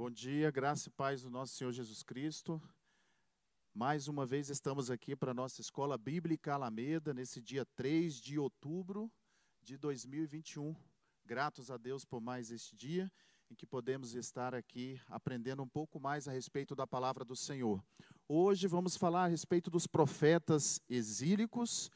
Bom dia, graça e paz do nosso Senhor Jesus Cristo. Mais uma vez estamos aqui para a nossa Escola Bíblica Alameda, nesse dia 3 de outubro de 2021. Gratos a Deus por mais este dia em que podemos estar aqui aprendendo um pouco mais a respeito da palavra do Senhor. Hoje vamos falar a respeito dos profetas exílicos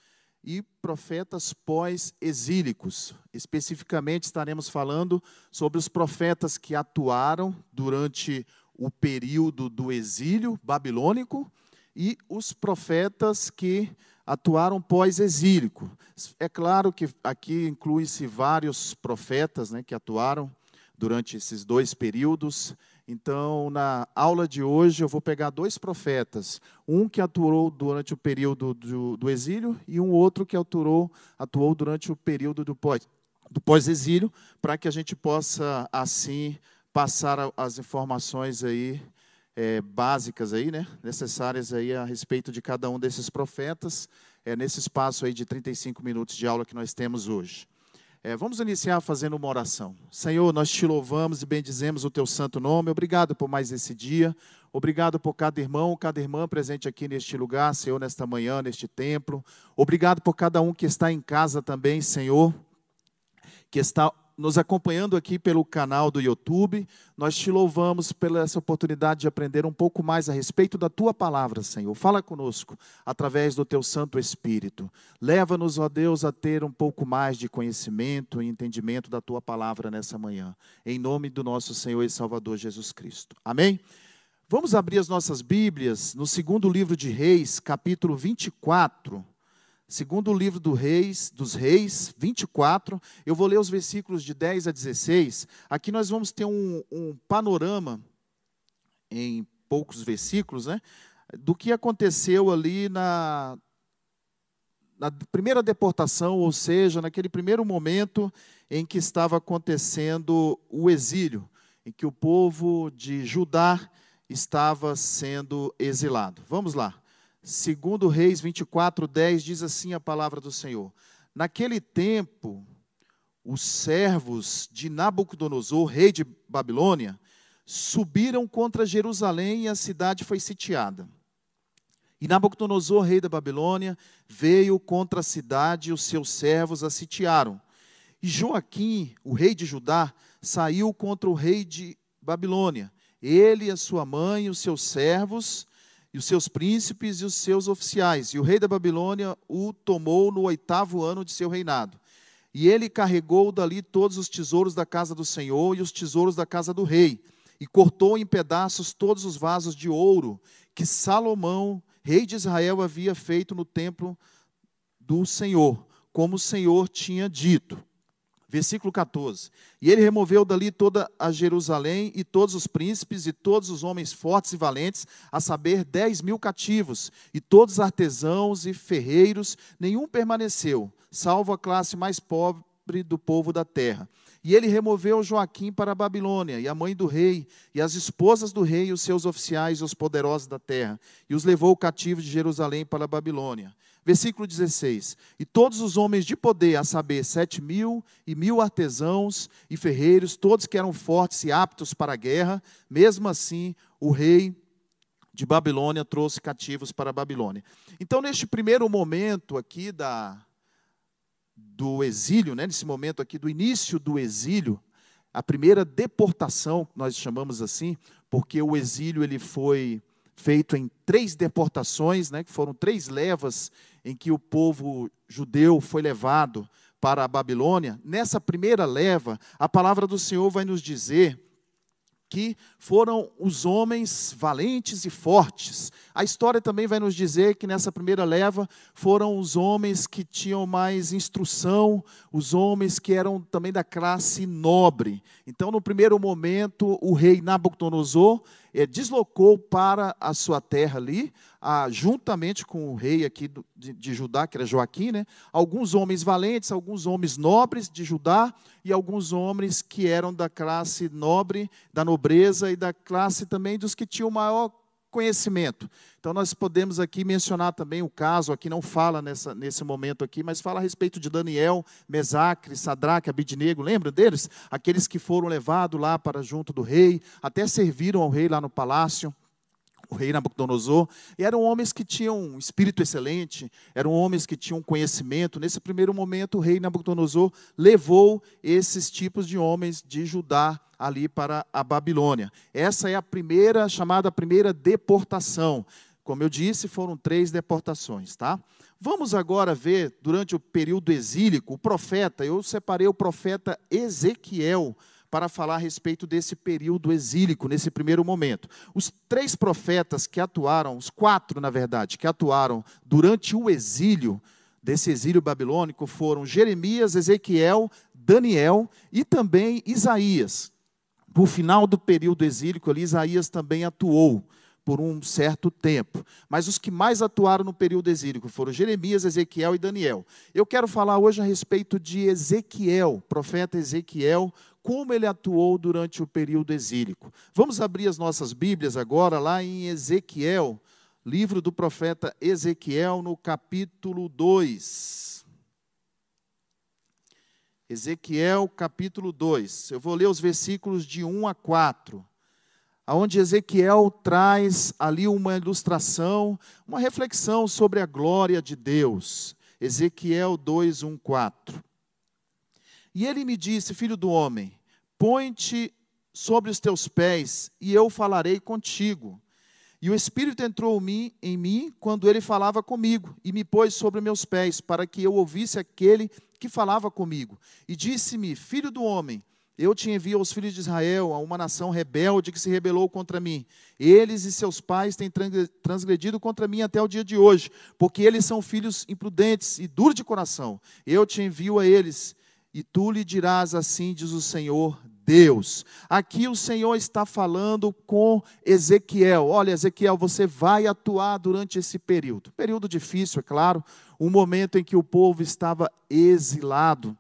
e profetas pós-exílicos. Especificamente estaremos falando sobre os profetas que atuaram durante o período do exílio babilônico e os profetas que atuaram pós-exílico. É claro que aqui inclui-se vários profetas né, que atuaram durante esses dois períodos. Então, na aula de hoje, eu vou pegar dois profetas, um que atuou durante o período do, do exílio e um outro que atuou, atuou durante o período do pós, do pós-exílio, para que a gente possa, assim, passar as informações aí é, básicas aí, né, necessárias aí a respeito de cada um desses profetas, é, nesse espaço aí de 35 minutos de aula que nós temos hoje. É, vamos iniciar fazendo uma oração. Senhor, nós te louvamos e bendizemos o teu santo nome. Obrigado por mais esse dia. Obrigado por cada irmão, cada irmã presente aqui neste lugar, Senhor, nesta manhã, neste templo. Obrigado por cada um que está em casa também, Senhor, que está nos acompanhando aqui pelo canal do YouTube. Nós te louvamos pela essa oportunidade de aprender um pouco mais a respeito da tua palavra, Senhor. Fala conosco através do teu Santo Espírito. Leva-nos, ó Deus, a ter um pouco mais de conhecimento e entendimento da tua palavra nessa manhã. Em nome do nosso Senhor e Salvador Jesus Cristo. Amém? Vamos abrir as nossas Bíblias no segundo livro de Reis, capítulo 24. Segundo o livro do Reis, dos Reis, 24, eu vou ler os versículos de 10 a 16. Aqui nós vamos ter um, um panorama, em poucos versículos, né, do que aconteceu ali na, na primeira deportação, ou seja, naquele primeiro momento em que estava acontecendo o exílio, em que o povo de Judá estava sendo exilado. Vamos lá. Segundo Reis 24, 10, diz assim a palavra do Senhor. Naquele tempo, os servos de Nabucodonosor, rei de Babilônia, subiram contra Jerusalém e a cidade foi sitiada. E Nabucodonosor, rei da Babilônia, veio contra a cidade e os seus servos a sitiaram. E Joaquim, o rei de Judá, saiu contra o rei de Babilônia. Ele, a sua mãe, os seus servos e os seus príncipes e os seus oficiais. E o rei da Babilônia o tomou no oitavo ano de seu reinado. E ele carregou dali todos os tesouros da casa do Senhor e os tesouros da casa do rei, e cortou em pedaços todos os vasos de ouro que Salomão, rei de Israel, havia feito no templo do Senhor, como o Senhor tinha dito. Versículo 14. E ele removeu dali toda a Jerusalém e todos os príncipes e todos os homens fortes e valentes, a saber, dez mil cativos, e todos artesãos e ferreiros, nenhum permaneceu, salvo a classe mais pobre do povo da terra. E ele removeu Joaquim para a Babilônia, e a mãe do rei, e as esposas do rei, e os seus oficiais, e os poderosos da terra, e os levou cativos de Jerusalém para a Babilônia. Versículo 16: E todos os homens de poder, a saber, sete mil e mil artesãos e ferreiros, todos que eram fortes e aptos para a guerra, mesmo assim o rei de Babilônia trouxe cativos para a Babilônia. Então, neste primeiro momento aqui da, do exílio, né, nesse momento aqui do início do exílio, a primeira deportação, nós chamamos assim, porque o exílio ele foi feito em três deportações, né, que foram três levas em que o povo judeu foi levado para a Babilônia. Nessa primeira leva, a palavra do Senhor vai nos dizer que foram os homens valentes e fortes. A história também vai nos dizer que nessa primeira leva foram os homens que tinham mais instrução, os homens que eram também da classe nobre. Então, no primeiro momento, o rei Nabucodonosor deslocou para a sua terra ali, juntamente com o rei aqui de, Judá, que era Joaquim, né, alguns homens valentes, alguns homens nobres de Judá e alguns homens que eram da classe nobre, da nobreza e da classe também dos que tinham maior conhecimento. Então, nós podemos aqui mencionar também o caso, aqui não fala nessa, nesse momento aqui, mas fala a respeito de Daniel, Mesacre, Sadraque, Abidnego, lembra deles? Aqueles que foram levados lá para junto do rei, até serviram ao rei lá no palácio o rei Nabucodonosor, e eram homens que tinham um espírito excelente, eram homens que tinham conhecimento. Nesse primeiro momento, o rei Nabucodonosor levou esses tipos de homens de Judá ali para a Babilônia. Essa é a primeira, chamada primeira deportação. Como eu disse, foram três deportações, tá? Vamos agora ver, durante o período exílico, o profeta, eu separei o profeta Ezequiel, para falar a respeito desse período exílico, nesse primeiro momento. Os três profetas que atuaram, os quatro, na verdade, que atuaram durante o exílio, desse exílio babilônico, foram Jeremias, Ezequiel, Daniel e também Isaías. No final do período exílico ali, Isaías também atuou por um certo tempo. Mas os que mais atuaram no período exílico foram Jeremias, Ezequiel e Daniel. Eu quero falar hoje a respeito de Ezequiel, profeta Ezequiel, como ele atuou durante o período exílico. Vamos abrir as nossas Bíblias agora lá em Ezequiel, livro do profeta Ezequiel, no capítulo 2. Ezequiel, capítulo 2. Eu vou ler os versículos de 1 a 4 aonde Ezequiel traz ali uma ilustração, uma reflexão sobre a glória de Deus. Ezequiel 2, 1, 4. E ele me disse: Filho do homem, põe-te sobre os teus pés, e eu falarei contigo. E o Espírito entrou em mim quando ele falava comigo, e me pôs sobre meus pés, para que eu ouvisse aquele que falava comigo. E disse-me: Filho do homem, eu te envio aos filhos de Israel, a uma nação rebelde que se rebelou contra mim. Eles e seus pais têm transgredido contra mim até o dia de hoje, porque eles são filhos imprudentes e duros de coração. Eu te envio a eles e tu lhe dirás assim, diz o Senhor Deus. Aqui o Senhor está falando com Ezequiel. Olha, Ezequiel, você vai atuar durante esse período. Período difícil, é claro, um momento em que o povo estava exilado.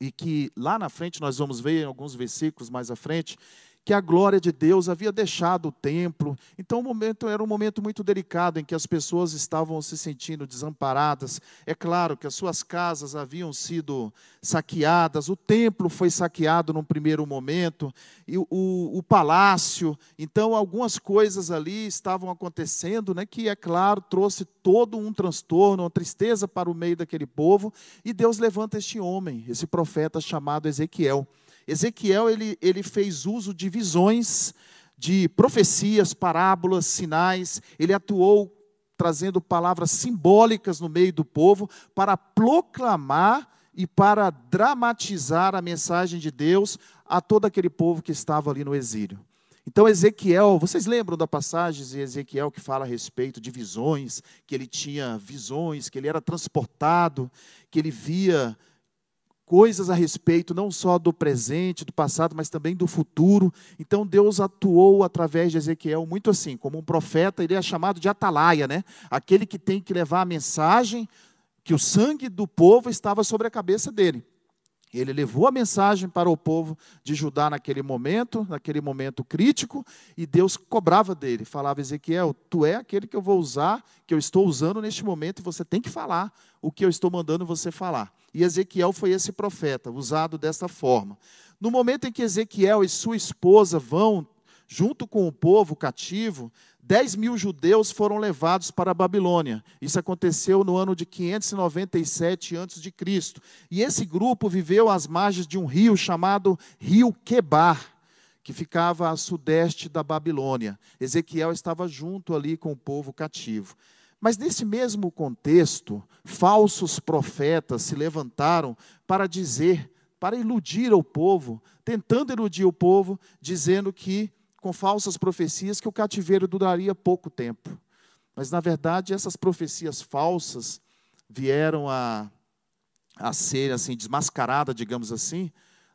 E que lá na frente, nós vamos ver em alguns versículos mais à frente, que a glória de Deus havia deixado o templo. Então, o momento era um momento muito delicado em que as pessoas estavam se sentindo desamparadas. É claro que as suas casas haviam sido saqueadas, o templo foi saqueado num primeiro momento, e o, o, o palácio. Então, algumas coisas ali estavam acontecendo, né, que, é claro, trouxe todo um transtorno, uma tristeza para o meio daquele povo. E Deus levanta este homem, esse profeta chamado Ezequiel. Ezequiel ele, ele fez uso de visões, de profecias, parábolas, sinais. Ele atuou trazendo palavras simbólicas no meio do povo para proclamar e para dramatizar a mensagem de Deus a todo aquele povo que estava ali no exílio. Então, Ezequiel, vocês lembram da passagem de Ezequiel que fala a respeito de visões, que ele tinha visões, que ele era transportado, que ele via coisas a respeito não só do presente, do passado, mas também do futuro. Então Deus atuou através de Ezequiel muito assim, como um profeta, ele é chamado de atalaia, né? Aquele que tem que levar a mensagem que o sangue do povo estava sobre a cabeça dele. Ele levou a mensagem para o povo de Judá naquele momento, naquele momento crítico, e Deus cobrava dele. Falava, Ezequiel, tu é aquele que eu vou usar, que eu estou usando neste momento, e você tem que falar o que eu estou mandando você falar. E Ezequiel foi esse profeta, usado dessa forma. No momento em que Ezequiel e sua esposa vão, junto com o povo cativo, 10 mil judeus foram levados para a Babilônia. Isso aconteceu no ano de 597 a.C. E esse grupo viveu às margens de um rio chamado Rio Quebar, que ficava a sudeste da Babilônia. Ezequiel estava junto ali com o povo cativo. Mas nesse mesmo contexto, falsos profetas se levantaram para dizer, para iludir o povo, tentando iludir o povo, dizendo que com falsas profecias que o cativeiro duraria pouco tempo. Mas, na verdade, essas profecias falsas vieram a, a ser assim desmascaradas, digamos assim,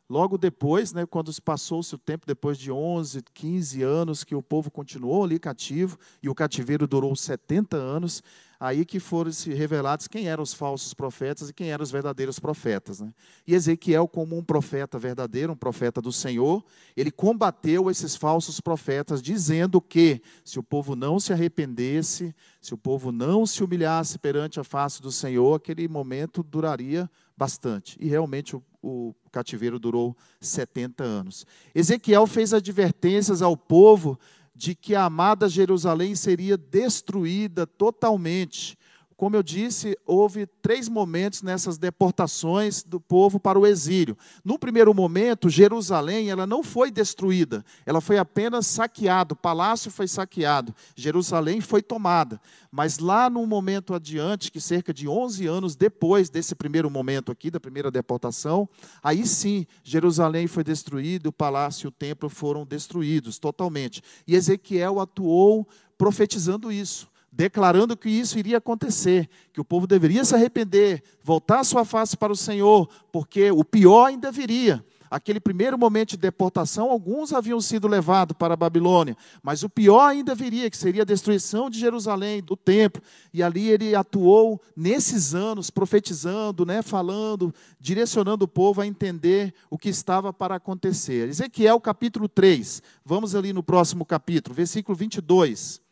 logo depois, né, quando passou-se o tempo, depois de 11, 15 anos que o povo continuou ali cativo, e o cativeiro durou 70 anos, aí que foram se revelados quem eram os falsos profetas e quem eram os verdadeiros profetas. Né? E Ezequiel, como um profeta verdadeiro, um profeta do Senhor, ele combateu esses falsos profetas, dizendo que se o povo não se arrependesse, se o povo não se humilhasse perante a face do Senhor, aquele momento duraria bastante. E realmente o, o cativeiro durou 70 anos. Ezequiel fez advertências ao povo de que a amada Jerusalém seria destruída totalmente. Como eu disse, houve três momentos nessas deportações do povo para o exílio. No primeiro momento, Jerusalém ela não foi destruída, ela foi apenas saqueada, o palácio foi saqueado, Jerusalém foi tomada. Mas lá no momento adiante, que cerca de 11 anos depois desse primeiro momento aqui, da primeira deportação, aí sim, Jerusalém foi destruída, o palácio e o templo foram destruídos totalmente. E Ezequiel atuou profetizando isso declarando que isso iria acontecer, que o povo deveria se arrepender, voltar sua face para o Senhor, porque o pior ainda viria. Aquele primeiro momento de deportação, alguns haviam sido levados para a Babilônia, mas o pior ainda viria, que seria a destruição de Jerusalém, do templo. E ali ele atuou nesses anos, profetizando, né, falando, direcionando o povo a entender o que estava para acontecer. Ezequiel capítulo 3, vamos ali no próximo capítulo, versículo 22.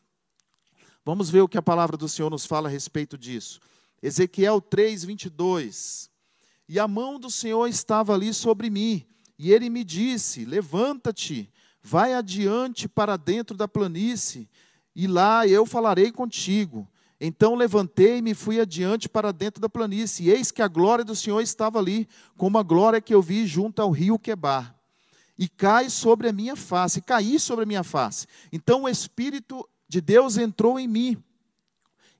Vamos ver o que a palavra do Senhor nos fala a respeito disso. Ezequiel 3, 22. E a mão do Senhor estava ali sobre mim, e ele me disse: Levanta-te, vai adiante para dentro da planície, e lá eu falarei contigo. Então levantei-me e fui adiante para dentro da planície, e eis que a glória do Senhor estava ali, como a glória que eu vi junto ao rio Quebar. E cai sobre a minha face, caí sobre a minha face. Então o Espírito de Deus entrou em mim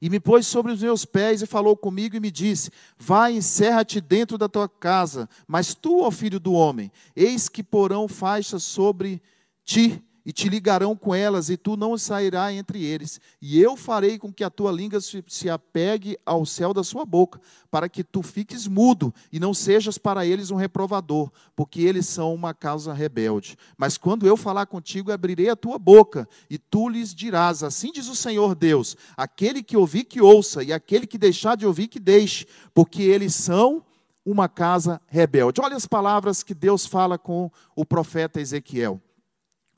e me pôs sobre os meus pés e falou comigo e me disse: Vai, encerra-te dentro da tua casa, mas tu, ó filho do homem, eis que porão faixas sobre ti e te ligarão com elas, e tu não sairás entre eles. E eu farei com que a tua língua se apegue ao céu da sua boca, para que tu fiques mudo e não sejas para eles um reprovador, porque eles são uma causa rebelde. Mas quando eu falar contigo, abrirei a tua boca, e tu lhes dirás: Assim diz o Senhor Deus: aquele que ouvir, que ouça, e aquele que deixar de ouvir, que deixe, porque eles são uma casa rebelde. Olha as palavras que Deus fala com o profeta Ezequiel.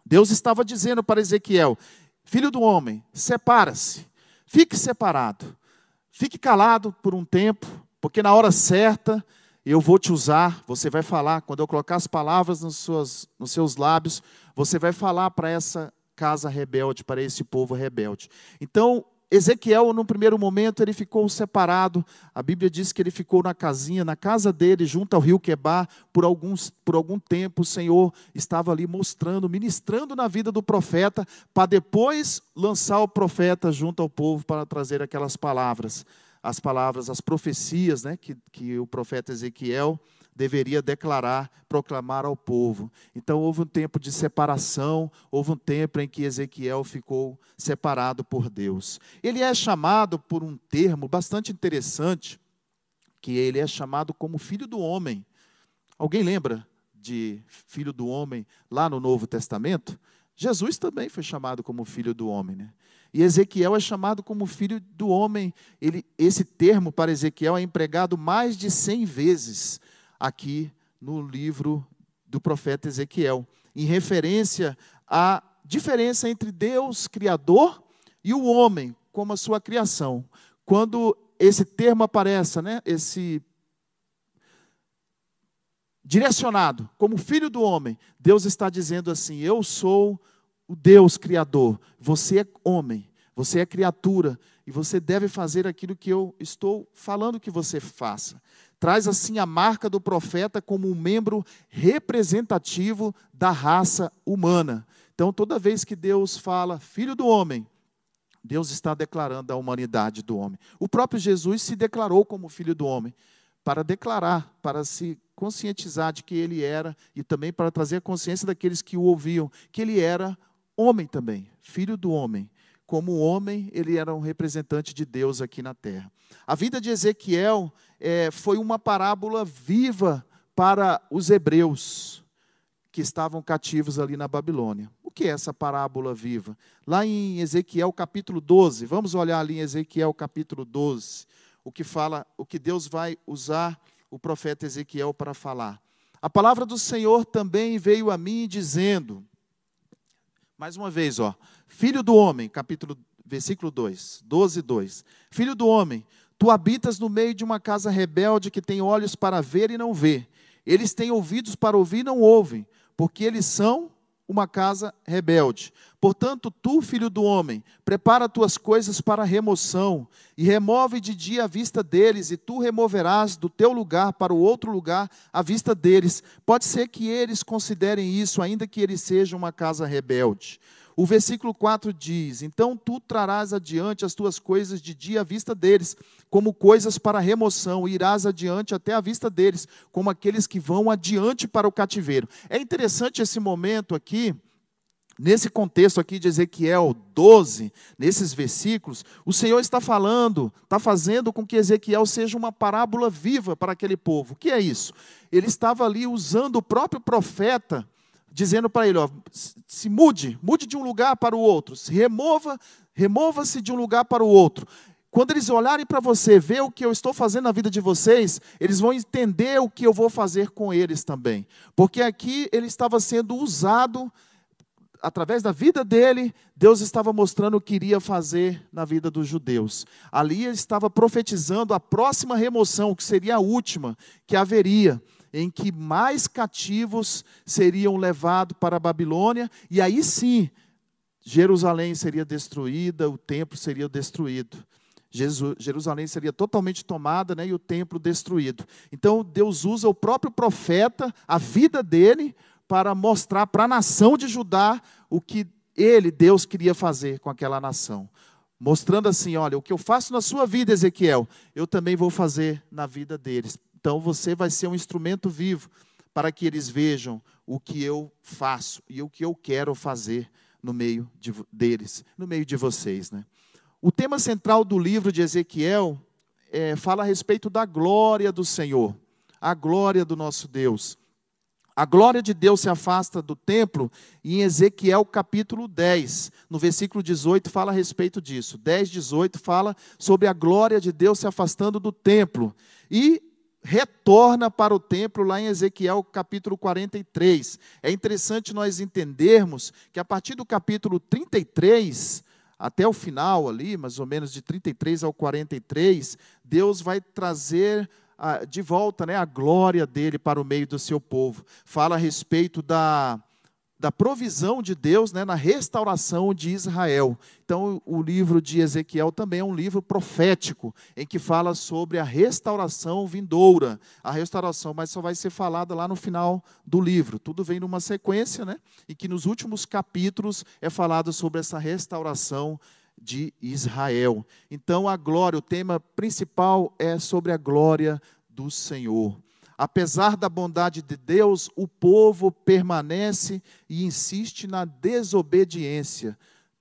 Deus estava dizendo para Ezequiel: Filho do homem, separa-se, fique separado, fique calado por um tempo, porque na hora certa eu vou te usar, você vai falar, quando eu colocar as palavras nos, suas, nos seus lábios, você vai falar para essa casa rebelde, para esse povo rebelde. Então, Ezequiel, no primeiro momento, ele ficou separado. A Bíblia diz que ele ficou na casinha, na casa dele, junto ao rio Quebar, por, alguns, por algum tempo. O Senhor estava ali mostrando, ministrando na vida do profeta, para depois lançar o profeta junto ao povo para trazer aquelas palavras, as palavras, as profecias né, que, que o profeta Ezequiel deveria declarar, proclamar ao povo. Então houve um tempo de separação, houve um tempo em que Ezequiel ficou separado por Deus. Ele é chamado por um termo bastante interessante, que ele é chamado como filho do homem. Alguém lembra de filho do homem lá no Novo Testamento? Jesus também foi chamado como filho do homem, né? E Ezequiel é chamado como filho do homem. Ele, esse termo para Ezequiel é empregado mais de 100 vezes aqui no livro do profeta Ezequiel, em referência à diferença entre Deus, Criador, e o homem, como a sua criação. Quando esse termo aparece, né, esse direcionado como filho do homem, Deus está dizendo assim: Eu sou o Deus Criador, você é homem, você é criatura, e você deve fazer aquilo que eu estou falando que você faça traz assim a marca do profeta como um membro representativo da raça humana. Então, toda vez que Deus fala filho do homem, Deus está declarando a humanidade do homem. O próprio Jesus se declarou como filho do homem, para declarar, para se conscientizar de que ele era, e também para trazer a consciência daqueles que o ouviam, que ele era homem também, filho do homem como homem, ele era um representante de Deus aqui na terra. A vida de Ezequiel é, foi uma parábola viva para os hebreus que estavam cativos ali na Babilônia. O que é essa parábola viva? Lá em Ezequiel capítulo 12, vamos olhar ali em Ezequiel capítulo 12, o que fala, o que Deus vai usar o profeta Ezequiel para falar. A palavra do Senhor também veio a mim dizendo, mais uma vez, ó, filho do homem, capítulo versículo 2, 12, 2. Filho do homem, tu habitas no meio de uma casa rebelde que tem olhos para ver e não vê. Eles têm ouvidos para ouvir e não ouvem, porque eles são uma casa rebelde. Portanto, tu, filho do homem, prepara tuas coisas para remoção, e remove de dia a vista deles, e tu removerás do teu lugar para o outro lugar a vista deles. Pode ser que eles considerem isso, ainda que eles sejam uma casa rebelde. O versículo 4 diz: Então tu trarás adiante as tuas coisas de dia à vista deles, como coisas para remoção, e irás adiante até a vista deles, como aqueles que vão adiante para o cativeiro. É interessante esse momento aqui, Nesse contexto aqui de Ezequiel 12, nesses versículos, o Senhor está falando, está fazendo com que Ezequiel seja uma parábola viva para aquele povo. O que é isso? Ele estava ali usando o próprio profeta dizendo para ele, ó, se mude, mude de um lugar para o outro, se remova, remova-se de um lugar para o outro. Quando eles olharem para você, ver o que eu estou fazendo na vida de vocês, eles vão entender o que eu vou fazer com eles também. Porque aqui ele estava sendo usado através da vida dele, Deus estava mostrando o que iria fazer na vida dos judeus. Ali ele estava profetizando a próxima remoção, que seria a última, que haveria em que mais cativos seriam levados para a Babilônia, e aí sim, Jerusalém seria destruída, o templo seria destruído. Jerusalém seria totalmente tomada né, e o templo destruído. Então Deus usa o próprio profeta, a vida dele, para mostrar para a nação de Judá o que ele, Deus, queria fazer com aquela nação. Mostrando assim: olha, o que eu faço na sua vida, Ezequiel, eu também vou fazer na vida deles. Então você vai ser um instrumento vivo para que eles vejam o que eu faço e o que eu quero fazer no meio de, deles, no meio de vocês. Né? O tema central do livro de Ezequiel é, fala a respeito da glória do Senhor, a glória do nosso Deus. A glória de Deus se afasta do templo, e em Ezequiel capítulo 10, no versículo 18, fala a respeito disso. 10, 18 fala sobre a glória de Deus se afastando do templo. E retorna para o templo lá em Ezequiel capítulo 43. É interessante nós entendermos que a partir do capítulo 33 até o final ali, mais ou menos de 33 ao 43, Deus vai trazer ah, de volta né, a glória dele para o meio do seu povo. Fala a respeito da da provisão de Deus né, na restauração de Israel. Então, o livro de Ezequiel também é um livro profético, em que fala sobre a restauração vindoura. A restauração, mas só vai ser falada lá no final do livro. Tudo vem numa sequência, né? E que nos últimos capítulos é falado sobre essa restauração de Israel. Então, a glória, o tema principal é sobre a glória do Senhor. Apesar da bondade de Deus, o povo permanece e insiste na desobediência.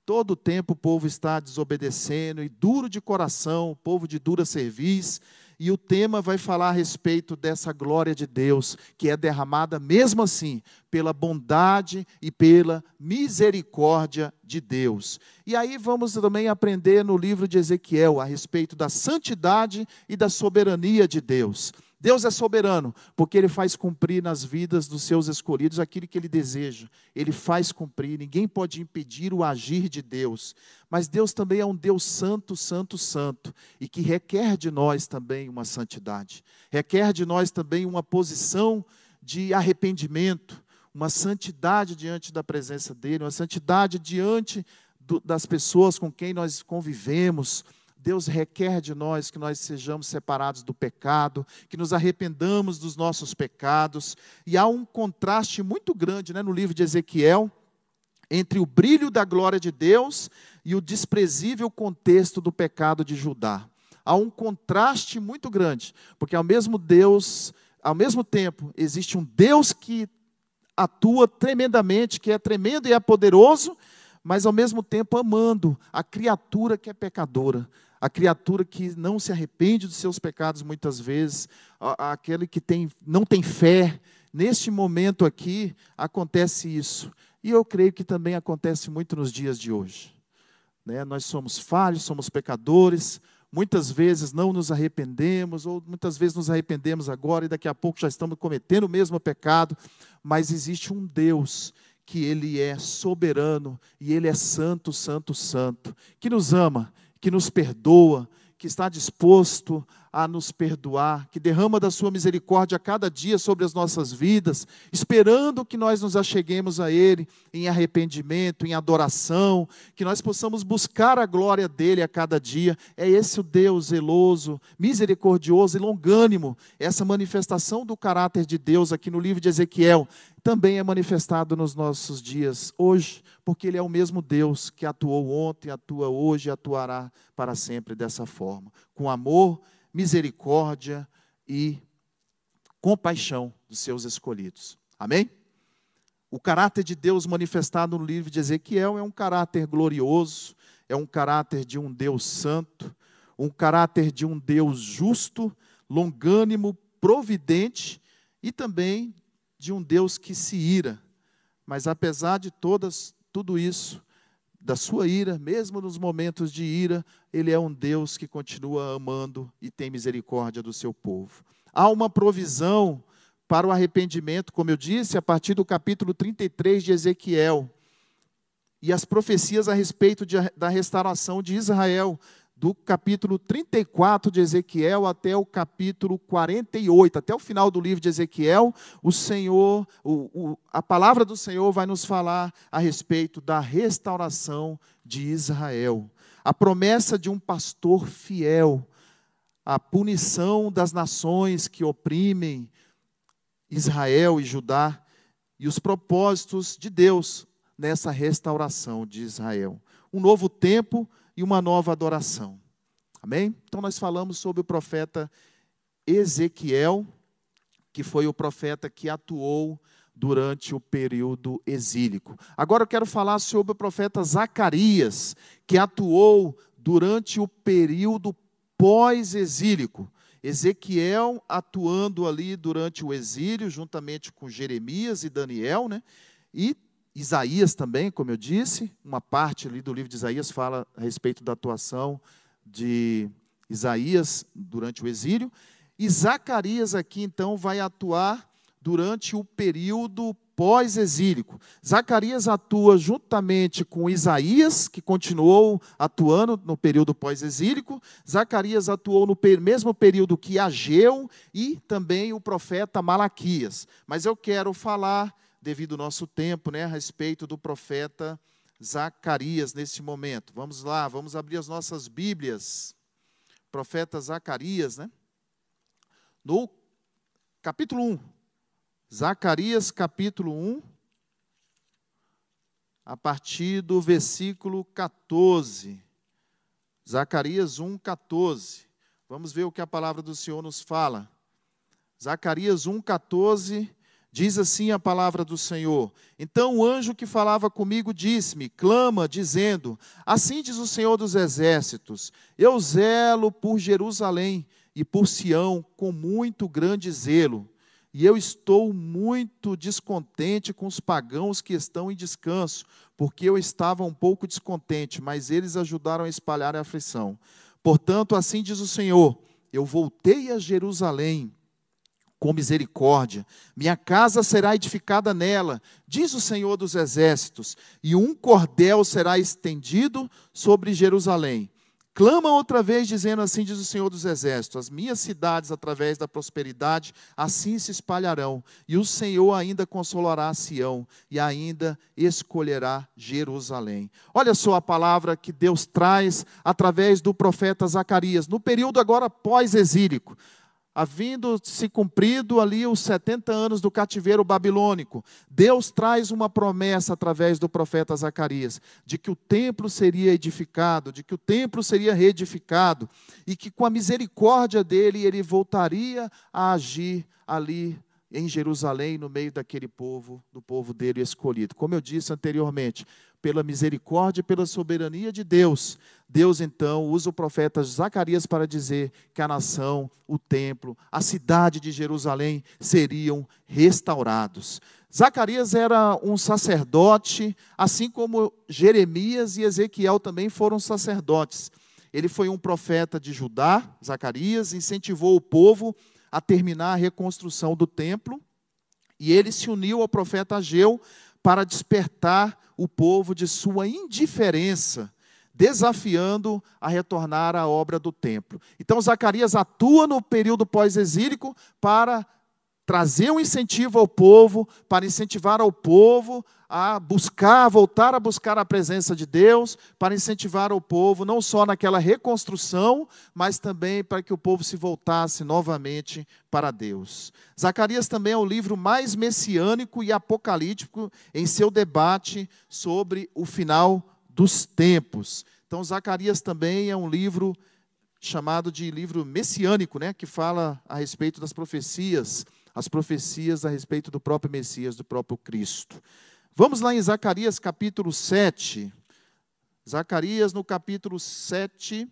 Todo o tempo o povo está desobedecendo e duro de coração, povo de dura cerviz. E o tema vai falar a respeito dessa glória de Deus, que é derramada mesmo assim pela bondade e pela misericórdia de Deus. E aí vamos também aprender no livro de Ezequiel a respeito da santidade e da soberania de Deus. Deus é soberano, porque Ele faz cumprir nas vidas dos seus escolhidos aquilo que Ele deseja. Ele faz cumprir, ninguém pode impedir o agir de Deus. Mas Deus também é um Deus santo, santo, santo, e que requer de nós também uma santidade, requer de nós também uma posição de arrependimento, uma santidade diante da presença dEle, uma santidade diante do, das pessoas com quem nós convivemos Deus requer de nós que nós sejamos separados do pecado, que nos arrependamos dos nossos pecados. E há um contraste muito grande né, no livro de Ezequiel entre o brilho da glória de Deus e o desprezível contexto do pecado de Judá. Há um contraste muito grande, porque ao mesmo Deus, ao mesmo tempo, existe um Deus que atua tremendamente, que é tremendo e é poderoso, mas ao mesmo tempo amando a criatura que é pecadora, a criatura que não se arrepende dos seus pecados muitas vezes, aquele que tem, não tem fé. Neste momento aqui acontece isso. E eu creio que também acontece muito nos dias de hoje. Né? Nós somos falhos, somos pecadores, muitas vezes não nos arrependemos, ou muitas vezes nos arrependemos agora e daqui a pouco já estamos cometendo o mesmo pecado, mas existe um Deus que Ele é soberano e Ele é santo, santo, santo, que nos ama, que nos perdoa, que está disposto a nos perdoar, que derrama da sua misericórdia a cada dia sobre as nossas vidas, esperando que nós nos acheguemos a Ele em arrependimento, em adoração, que nós possamos buscar a glória dEle a cada dia. É esse o Deus zeloso, misericordioso e longânimo, essa manifestação do caráter de Deus aqui no livro de Ezequiel, também é manifestado nos nossos dias hoje, porque Ele é o mesmo Deus que atuou ontem, atua hoje e atuará para sempre dessa forma, com amor misericórdia e compaixão dos seus escolhidos. Amém? O caráter de Deus manifestado no livro de Ezequiel é um caráter glorioso, é um caráter de um Deus santo, um caráter de um Deus justo, longânimo, providente e também de um Deus que se ira. Mas apesar de todas tudo isso, da sua ira, mesmo nos momentos de ira, ele é um Deus que continua amando e tem misericórdia do seu povo. Há uma provisão para o arrependimento, como eu disse, a partir do capítulo 33 de Ezequiel. E as profecias a respeito de, da restauração de Israel do capítulo 34 de Ezequiel até o capítulo 48, até o final do livro de Ezequiel, o Senhor, o, o, a palavra do Senhor vai nos falar a respeito da restauração de Israel. A promessa de um pastor fiel, a punição das nações que oprimem Israel e Judá, e os propósitos de Deus nessa restauração de Israel. Um novo tempo e uma nova adoração. Amém? Então nós falamos sobre o profeta Ezequiel, que foi o profeta que atuou durante o período exílico. Agora eu quero falar sobre o profeta Zacarias, que atuou durante o período pós-exílico. Ezequiel atuando ali durante o exílio, juntamente com Jeremias e Daniel, né? E Isaías também, como eu disse, uma parte ali do livro de Isaías fala a respeito da atuação de Isaías durante o exílio. E Zacarias aqui então vai atuar durante o período pós-exílico. Zacarias atua juntamente com Isaías, que continuou atuando no período pós-exílico. Zacarias atuou no mesmo período que Ageu e também o profeta Malaquias. Mas eu quero falar devido ao nosso tempo, né, a respeito do profeta Zacarias neste momento. Vamos lá, vamos abrir as nossas Bíblias. Profeta Zacarias, né? No capítulo 1. Zacarias, capítulo 1, a partir do versículo 14. Zacarias 1, 14. Vamos ver o que a palavra do Senhor nos fala. Zacarias 1, 14 Diz assim a palavra do Senhor: Então o anjo que falava comigo disse-me: Clama, dizendo: Assim diz o Senhor dos exércitos: Eu zelo por Jerusalém e por Sião com muito grande zelo. E eu estou muito descontente com os pagãos que estão em descanso, porque eu estava um pouco descontente, mas eles ajudaram a espalhar a aflição. Portanto, assim diz o Senhor: Eu voltei a Jerusalém com misericórdia. Minha casa será edificada nela, diz o Senhor dos Exércitos, e um cordel será estendido sobre Jerusalém. Clama outra vez, dizendo assim: diz o Senhor dos Exércitos: As minhas cidades, através da prosperidade, assim se espalharão, e o Senhor ainda consolará Sião, e ainda escolherá Jerusalém. Olha só a palavra que Deus traz através do profeta Zacarias, no período agora pós-exílico havendo se cumprido ali os 70 anos do cativeiro babilônico, Deus traz uma promessa através do profeta Zacarias, de que o templo seria edificado, de que o templo seria reedificado, e que com a misericórdia dele ele voltaria a agir ali em Jerusalém, no meio daquele povo, do povo dele escolhido. Como eu disse anteriormente, pela misericórdia e pela soberania de Deus, Deus então usa o profeta Zacarias para dizer que a nação, o templo, a cidade de Jerusalém seriam restaurados. Zacarias era um sacerdote, assim como Jeremias e Ezequiel também foram sacerdotes. Ele foi um profeta de Judá, Zacarias, incentivou o povo a terminar a reconstrução do templo, e ele se uniu ao profeta Ageu para despertar o povo de sua indiferença, desafiando a retornar à obra do templo. Então, Zacarias atua no período pós-exílico para trazer um incentivo ao povo, para incentivar ao povo a buscar, voltar a buscar a presença de Deus, para incentivar o povo não só naquela reconstrução, mas também para que o povo se voltasse novamente para Deus. Zacarias também é o livro mais messiânico e apocalíptico em seu debate sobre o final dos tempos. Então, Zacarias também é um livro chamado de livro messiânico, né, que fala a respeito das profecias, as profecias a respeito do próprio Messias, do próprio Cristo. Vamos lá em Zacarias capítulo 7. Zacarias no capítulo 7,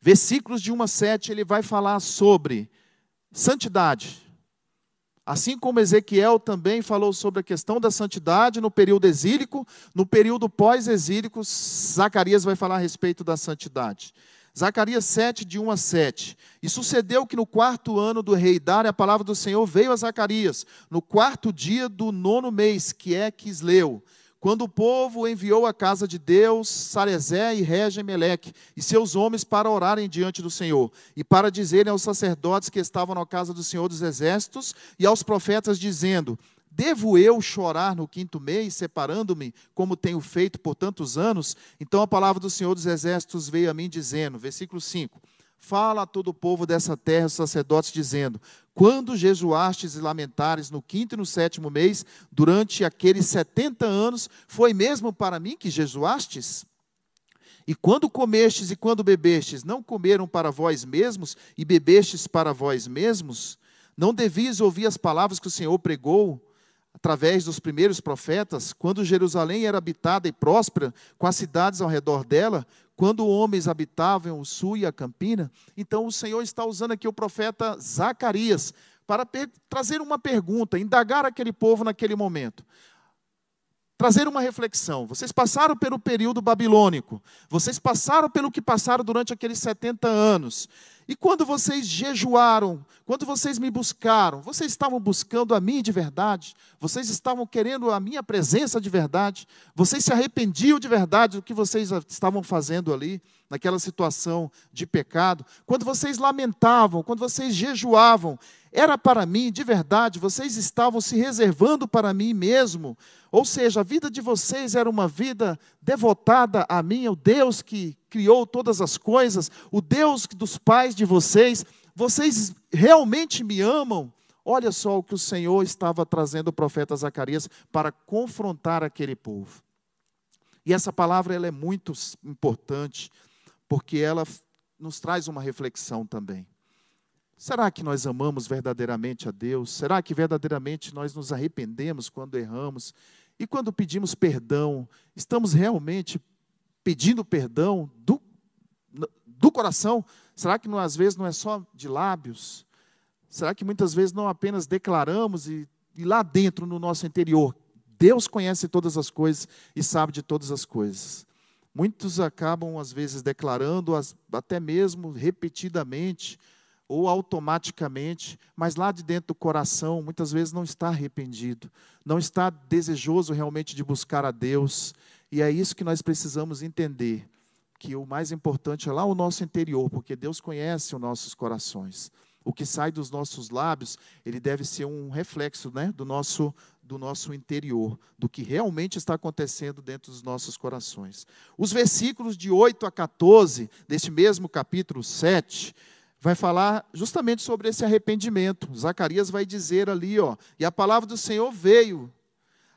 versículos de 1 a 7, ele vai falar sobre santidade. Assim como Ezequiel também falou sobre a questão da santidade no período exílico, no período pós-exílico, Zacarias vai falar a respeito da santidade. Zacarias 7, de 1 a 7. E sucedeu que no quarto ano do rei Dário, a palavra do Senhor veio a Zacarias, no quarto dia do nono mês, que é Quisleu, quando o povo enviou à casa de Deus Sarezé e Regem-Meleque e seus homens para orarem diante do Senhor, e para dizerem aos sacerdotes que estavam na casa do Senhor dos Exércitos e aos profetas, dizendo: Devo eu chorar no quinto mês, separando-me, como tenho feito por tantos anos? Então a palavra do Senhor dos Exércitos veio a mim, dizendo, versículo 5: Fala a todo o povo dessa terra, os sacerdotes, dizendo: Quando jejuastes e lamentares no quinto e no sétimo mês, durante aqueles setenta anos, foi mesmo para mim que jejuastes? E quando comestes e quando bebestes, não comeram para vós mesmos e bebestes para vós mesmos? Não devias ouvir as palavras que o Senhor pregou? Através dos primeiros profetas, quando Jerusalém era habitada e próspera, com as cidades ao redor dela, quando homens habitavam o sul e a campina, então o Senhor está usando aqui o profeta Zacarias para trazer uma pergunta, indagar aquele povo naquele momento. Trazer uma reflexão. Vocês passaram pelo período babilônico, vocês passaram pelo que passaram durante aqueles 70 anos. E quando vocês jejuaram, quando vocês me buscaram, vocês estavam buscando a mim de verdade? Vocês estavam querendo a minha presença de verdade? Vocês se arrependiam de verdade do que vocês estavam fazendo ali, naquela situação de pecado? Quando vocês lamentavam, quando vocês jejuavam, era para mim de verdade? Vocês estavam se reservando para mim mesmo? Ou seja, a vida de vocês era uma vida devotada a mim, o Deus que criou todas as coisas, o Deus dos pais de vocês, vocês realmente me amam? Olha só o que o Senhor estava trazendo o profeta Zacarias para confrontar aquele povo. E essa palavra ela é muito importante, porque ela nos traz uma reflexão também. Será que nós amamos verdadeiramente a Deus? Será que verdadeiramente nós nos arrependemos quando erramos? E quando pedimos perdão, estamos realmente pedindo perdão do, do coração? Será que às vezes não é só de lábios? Será que muitas vezes não apenas declaramos e, e lá dentro, no nosso interior, Deus conhece todas as coisas e sabe de todas as coisas? Muitos acabam, às vezes, declarando, até mesmo repetidamente ou automaticamente, mas lá de dentro do coração, muitas vezes não está arrependido, não está desejoso realmente de buscar a Deus, e é isso que nós precisamos entender, que o mais importante é lá o nosso interior, porque Deus conhece os nossos corações. O que sai dos nossos lábios, ele deve ser um reflexo né, do, nosso, do nosso interior, do que realmente está acontecendo dentro dos nossos corações. Os versículos de 8 a 14, deste mesmo capítulo 7, vai falar justamente sobre esse arrependimento. Zacarias vai dizer ali, ó, e a palavra do Senhor veio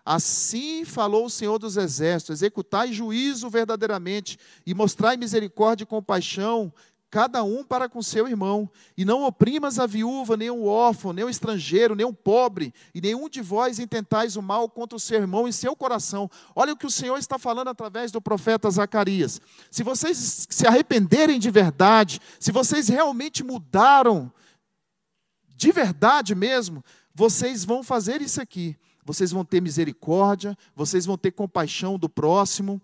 Assim falou o Senhor dos Exércitos: executai juízo verdadeiramente e mostrai misericórdia e compaixão, cada um para com seu irmão, e não oprimas a viúva, nem o órfão, nem o estrangeiro, nem o pobre, e nenhum de vós intentais o mal contra o seu irmão em seu coração. Olha o que o Senhor está falando através do profeta Zacarias. Se vocês se arrependerem de verdade, se vocês realmente mudaram de verdade mesmo, vocês vão fazer isso aqui. Vocês vão ter misericórdia, vocês vão ter compaixão do próximo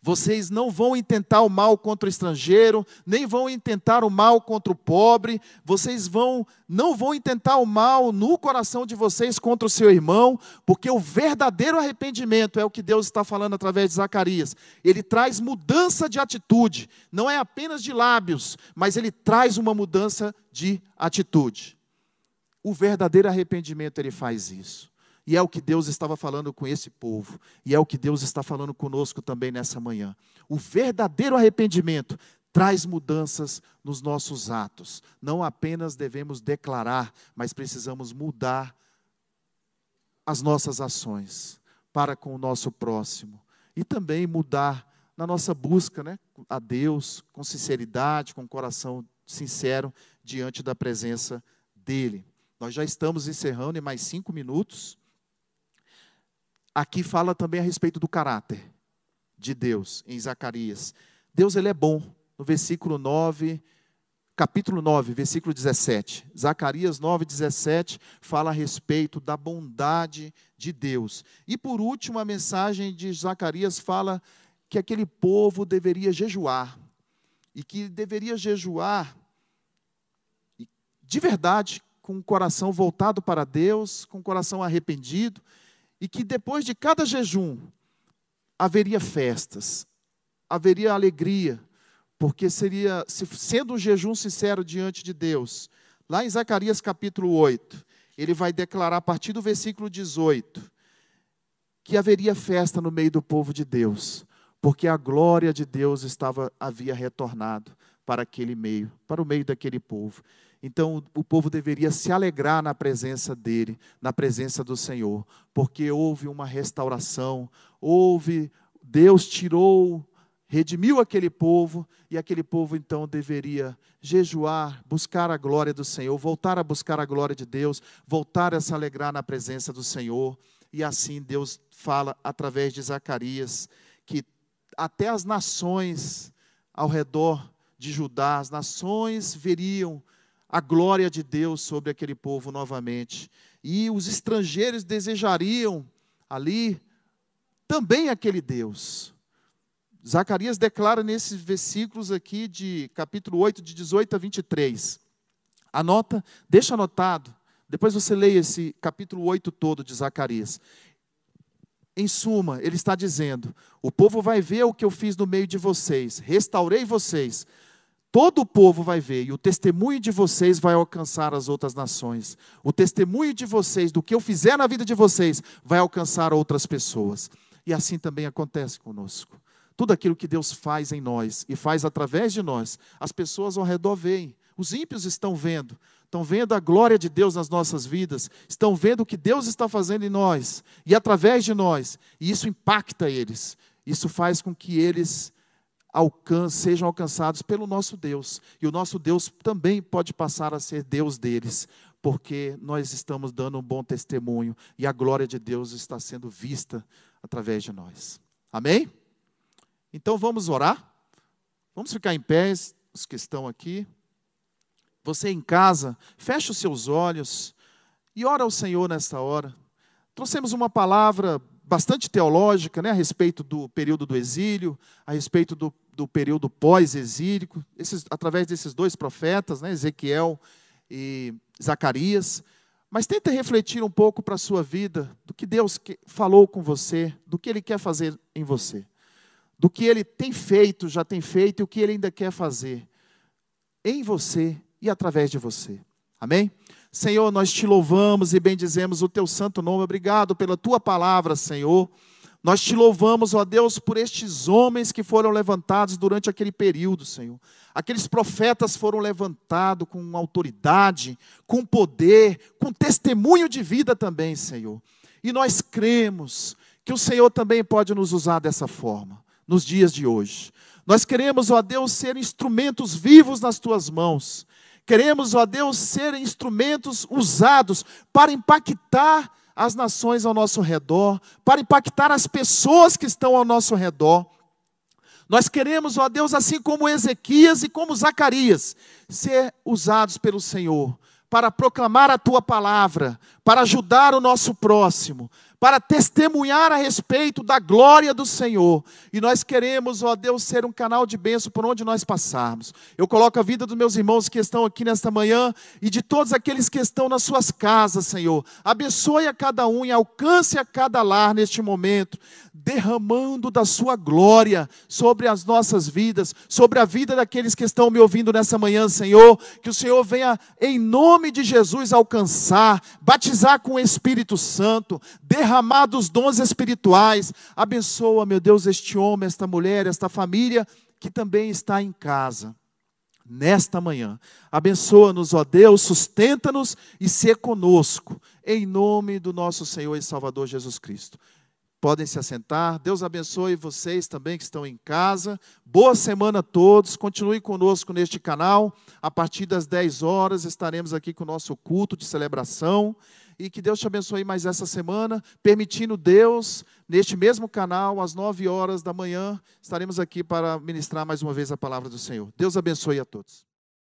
vocês não vão intentar o mal contra o estrangeiro, nem vão intentar o mal contra o pobre. Vocês vão não vão intentar o mal no coração de vocês contra o seu irmão, porque o verdadeiro arrependimento é o que Deus está falando através de Zacarias. Ele traz mudança de atitude, não é apenas de lábios, mas ele traz uma mudança de atitude. O verdadeiro arrependimento ele faz isso. E é o que Deus estava falando com esse povo. E é o que Deus está falando conosco também nessa manhã. O verdadeiro arrependimento traz mudanças nos nossos atos. Não apenas devemos declarar, mas precisamos mudar as nossas ações para com o nosso próximo. E também mudar na nossa busca né, a Deus com sinceridade, com coração sincero diante da presença dEle. Nós já estamos encerrando em mais cinco minutos aqui fala também a respeito do caráter de Deus, em Zacarias. Deus ele é bom. No versículo 9, capítulo 9, versículo 17. Zacarias 9, 17 fala a respeito da bondade de Deus. E por último, a mensagem de Zacarias fala que aquele povo deveria jejuar. E que deveria jejuar de verdade, com o coração voltado para Deus, com o coração arrependido e que depois de cada jejum haveria festas, haveria alegria, porque seria, sendo um jejum sincero diante de Deus. Lá em Zacarias capítulo 8, ele vai declarar a partir do versículo 18 que haveria festa no meio do povo de Deus, porque a glória de Deus estava havia retornado para aquele meio, para o meio daquele povo. Então o povo deveria se alegrar na presença dele, na presença do Senhor, porque houve uma restauração, houve, Deus tirou, redimiu aquele povo, e aquele povo então deveria jejuar, buscar a glória do Senhor, voltar a buscar a glória de Deus, voltar a se alegrar na presença do Senhor. E assim Deus fala através de Zacarias que até as nações ao redor de Judá, as nações veriam a glória de Deus sobre aquele povo novamente. E os estrangeiros desejariam ali também aquele Deus. Zacarias declara nesses versículos aqui de capítulo 8, de 18 a 23. Anota, deixa anotado, depois você leia esse capítulo 8 todo de Zacarias. Em suma, ele está dizendo: o povo vai ver o que eu fiz no meio de vocês, restaurei vocês, Todo o povo vai ver, e o testemunho de vocês vai alcançar as outras nações. O testemunho de vocês, do que eu fizer na vida de vocês, vai alcançar outras pessoas. E assim também acontece conosco. Tudo aquilo que Deus faz em nós e faz através de nós, as pessoas ao redor veem. Os ímpios estão vendo, estão vendo a glória de Deus nas nossas vidas, estão vendo o que Deus está fazendo em nós e através de nós, e isso impacta eles. Isso faz com que eles alcan sejam alcançados pelo nosso Deus. E o nosso Deus também pode passar a ser Deus deles, porque nós estamos dando um bom testemunho e a glória de Deus está sendo vista através de nós. Amém? Então vamos orar. Vamos ficar em pé, os que estão aqui. Você em casa, feche os seus olhos e ora ao Senhor nesta hora. Trouxemos uma palavra bastante teológica né, a respeito do período do exílio, a respeito do, do período pós-exílico, através desses dois profetas, né, Ezequiel e Zacarias. Mas tenta refletir um pouco para a sua vida, do que Deus falou com você, do que Ele quer fazer em você, do que Ele tem feito, já tem feito e o que Ele ainda quer fazer em você e através de você. Amém? Senhor, nós te louvamos e bendizemos o teu santo nome. Obrigado pela tua palavra, Senhor. Nós te louvamos, ó Deus, por estes homens que foram levantados durante aquele período, Senhor. Aqueles profetas foram levantados com autoridade, com poder, com testemunho de vida também, Senhor. E nós cremos que o Senhor também pode nos usar dessa forma. nos dias de hoje. Nós queremos, ó Deus, ser instrumentos vivos nas tuas mãos. Queremos, ó Deus, ser instrumentos usados para impactar as nações ao nosso redor, para impactar as pessoas que estão ao nosso redor. Nós queremos, ó Deus, assim como Ezequias e como Zacarias, ser usados pelo Senhor para proclamar a tua palavra, para ajudar o nosso próximo, para testemunhar a respeito da glória do Senhor. E nós queremos, ó Deus, ser um canal de bênção por onde nós passarmos. Eu coloco a vida dos meus irmãos que estão aqui nesta manhã e de todos aqueles que estão nas suas casas, Senhor. Abençoe a cada um e alcance a cada lar neste momento derramando da sua glória sobre as nossas vidas, sobre a vida daqueles que estão me ouvindo nessa manhã, Senhor. Que o Senhor venha, em nome de Jesus, alcançar, batizar com o Espírito Santo, derramar dos dons espirituais. Abençoa, meu Deus, este homem, esta mulher, esta família que também está em casa nesta manhã. Abençoa-nos, ó Deus, sustenta-nos e se conosco, em nome do nosso Senhor e Salvador Jesus Cristo. Podem se assentar. Deus abençoe vocês também que estão em casa. Boa semana a todos. Continue conosco neste canal. A partir das 10 horas estaremos aqui com o nosso culto de celebração. E que Deus te abençoe mais essa semana. Permitindo Deus, neste mesmo canal, às 9 horas da manhã, estaremos aqui para ministrar mais uma vez a palavra do Senhor. Deus abençoe a todos.